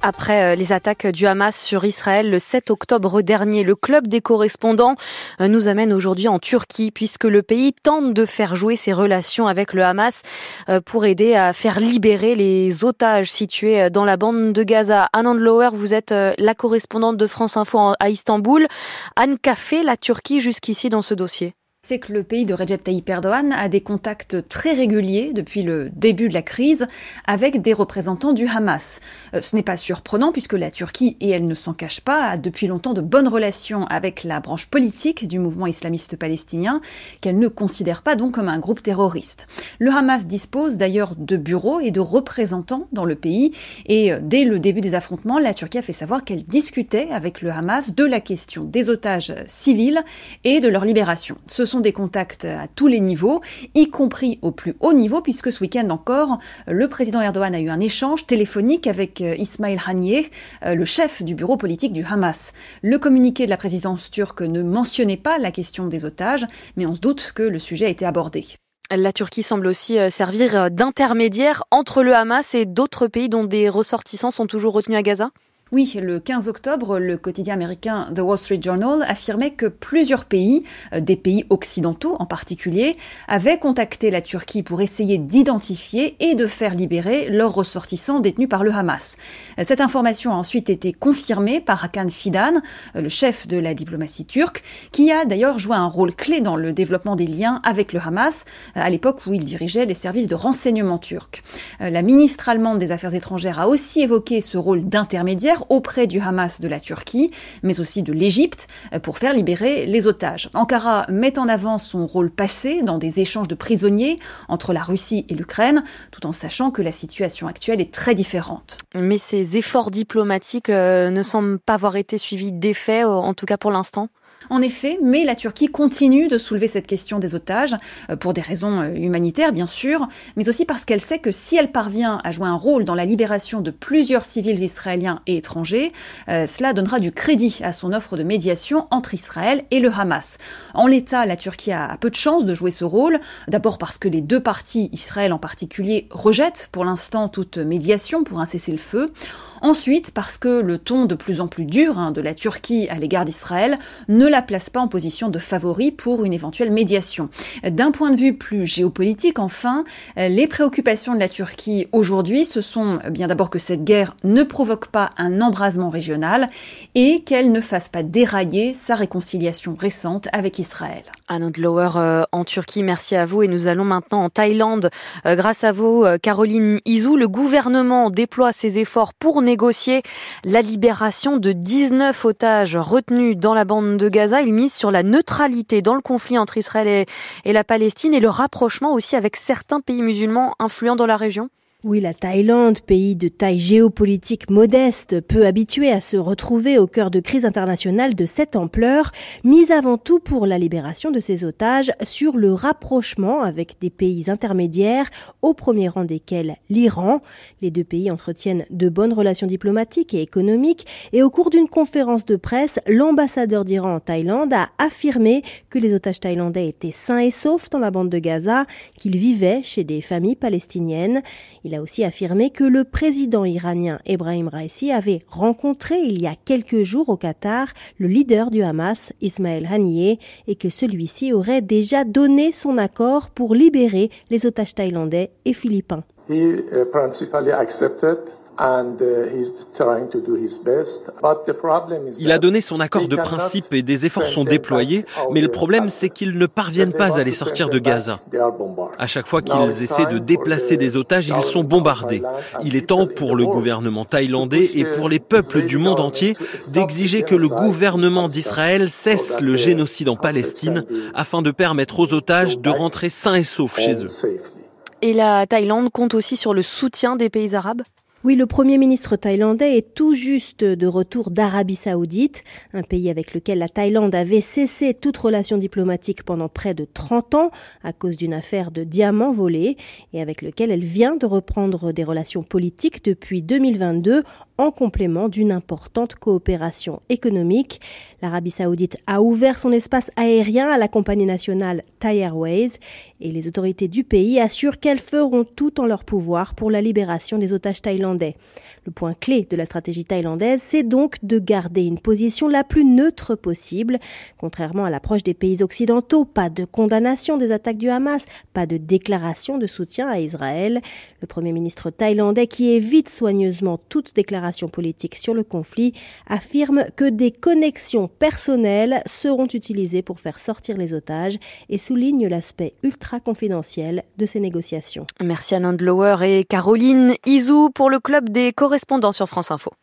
Après euh, les attaques du Hamas sur Israël le 7 octobre dernier, le club des correspondants euh, nous amène aujourd'hui en Turquie puisque le pays tente de faire jouer ses relations avec le Hamas euh, pour aider à faire libérer les otages situés dans la bande de Gaza. Anand Lower, vous êtes la correspondante de France Info à Istanbul. Anne, fait la Turquie jusqu'ici dans ce dossier c'est que le pays de Recep Tayyip Erdogan a des contacts très réguliers depuis le début de la crise avec des représentants du Hamas. Euh, ce n'est pas surprenant puisque la Turquie, et elle ne s'en cache pas, a depuis longtemps de bonnes relations avec la branche politique du mouvement islamiste palestinien qu'elle ne considère pas donc comme un groupe terroriste. Le Hamas dispose d'ailleurs de bureaux et de représentants dans le pays et euh, dès le début des affrontements, la Turquie a fait savoir qu'elle discutait avec le Hamas de la question des otages civils et de leur libération. Ce sont des contacts à tous les niveaux, y compris au plus haut niveau, puisque ce week-end encore, le président Erdogan a eu un échange téléphonique avec euh, Ismail Haniyeh, euh, le chef du bureau politique du Hamas. Le communiqué de la présidence turque ne mentionnait pas la question des otages, mais on se doute que le sujet a été abordé. La Turquie semble aussi euh, servir d'intermédiaire entre le Hamas et d'autres pays dont des ressortissants sont toujours retenus à Gaza? Oui, le 15 octobre, le quotidien américain The Wall Street Journal affirmait que plusieurs pays, euh, des pays occidentaux en particulier, avaient contacté la Turquie pour essayer d'identifier et de faire libérer leurs ressortissants détenus par le Hamas. Euh, cette information a ensuite été confirmée par Hakan Fidan, euh, le chef de la diplomatie turque, qui a d'ailleurs joué un rôle clé dans le développement des liens avec le Hamas à l'époque où il dirigeait les services de renseignement turcs. La ministre allemande des Affaires étrangères a aussi évoqué ce rôle d'intermédiaire auprès du Hamas de la Turquie, mais aussi de l'Égypte, euh, pour faire libérer les otages. Ankara met en avant son rôle passé dans des échanges de prisonniers entre la Russie et l'Ukraine, tout en sachant que la situation actuelle est très différente. Mais ces efforts diplomatiques euh, ne semblent pas avoir été suivis d'effet, en tout cas pour l'instant? En effet, mais la Turquie continue de soulever cette question des otages, euh, pour des raisons euh, humanitaires bien sûr, mais aussi parce qu'elle sait que si elle parvient à jouer un rôle dans la libération de plusieurs civils israéliens et étrangers, euh, cela donnera du crédit à son offre de médiation entre Israël et le Hamas. En l'état, la Turquie a peu de chances de jouer ce rôle, d'abord parce que les deux parties, Israël en particulier, rejettent pour l'instant toute médiation pour un cessez-le-feu. Ensuite, parce que le ton de plus en plus dur hein, de la Turquie à l'égard d'Israël ne la place pas en position de favori pour une éventuelle médiation. D'un point de vue plus géopolitique, enfin, les préoccupations de la Turquie aujourd'hui, ce sont bien d'abord que cette guerre ne provoque pas un embrasement régional et qu'elle ne fasse pas dérailler sa réconciliation récente avec Israël. Anand Lower euh, en Turquie, merci à vous. Et nous allons maintenant en Thaïlande. Euh, grâce à vous, euh, Caroline Izou, le gouvernement déploie ses efforts pour négocier la libération de 19 otages retenus dans la bande de Gaza. Il mise sur la neutralité dans le conflit entre Israël et la Palestine et le rapprochement aussi avec certains pays musulmans influents dans la région. Oui, la Thaïlande, pays de taille géopolitique modeste, peu habitué à se retrouver au cœur de crises internationales de cette ampleur, mise avant tout pour la libération de ses otages sur le rapprochement avec des pays intermédiaires, au premier rang desquels l'Iran. Les deux pays entretiennent de bonnes relations diplomatiques et économiques et au cours d'une conférence de presse, l'ambassadeur d'Iran en Thaïlande a affirmé que les otages thaïlandais étaient sains et saufs dans la bande de Gaza, qu'ils vivaient chez des familles palestiniennes. Il a aussi affirmé que le président iranien Ebrahim Raisi avait rencontré il y a quelques jours au Qatar le leader du Hamas, Ismaël Haniyeh, et que celui-ci aurait déjà donné son accord pour libérer les otages thaïlandais et philippins. He uh, il a donné son accord de principe et des efforts sont déployés, mais le problème c'est qu'ils ne parviennent pas à les sortir de Gaza. À chaque fois qu'ils essaient de déplacer des otages, ils sont bombardés. Il est temps pour le gouvernement thaïlandais et pour les peuples du monde entier d'exiger que le gouvernement d'Israël cesse le génocide en Palestine afin de permettre aux otages de rentrer sains et saufs chez eux. Et la Thaïlande compte aussi sur le soutien des pays arabes oui, le Premier ministre thaïlandais est tout juste de retour d'Arabie saoudite, un pays avec lequel la Thaïlande avait cessé toute relation diplomatique pendant près de 30 ans à cause d'une affaire de diamants volés et avec lequel elle vient de reprendre des relations politiques depuis 2022 en complément d'une importante coopération économique. L'Arabie saoudite a ouvert son espace aérien à la compagnie nationale Thai Airways et les autorités du pays assurent qu'elles feront tout en leur pouvoir pour la libération des otages thaïlandais. Le point clé de la stratégie thaïlandaise, c'est donc de garder une position la plus neutre possible. Contrairement à l'approche des pays occidentaux, pas de condamnation des attaques du Hamas, pas de déclaration de soutien à Israël. Le Premier ministre thaïlandais, qui évite soigneusement toute déclaration politique sur le conflit, affirme que des connexions personnelles seront utilisées pour faire sortir les otages et souligne l'aspect ultra confidentiel de ces négociations. Merci à Lower et Caroline Izou pour le club des correspondants sur France Info.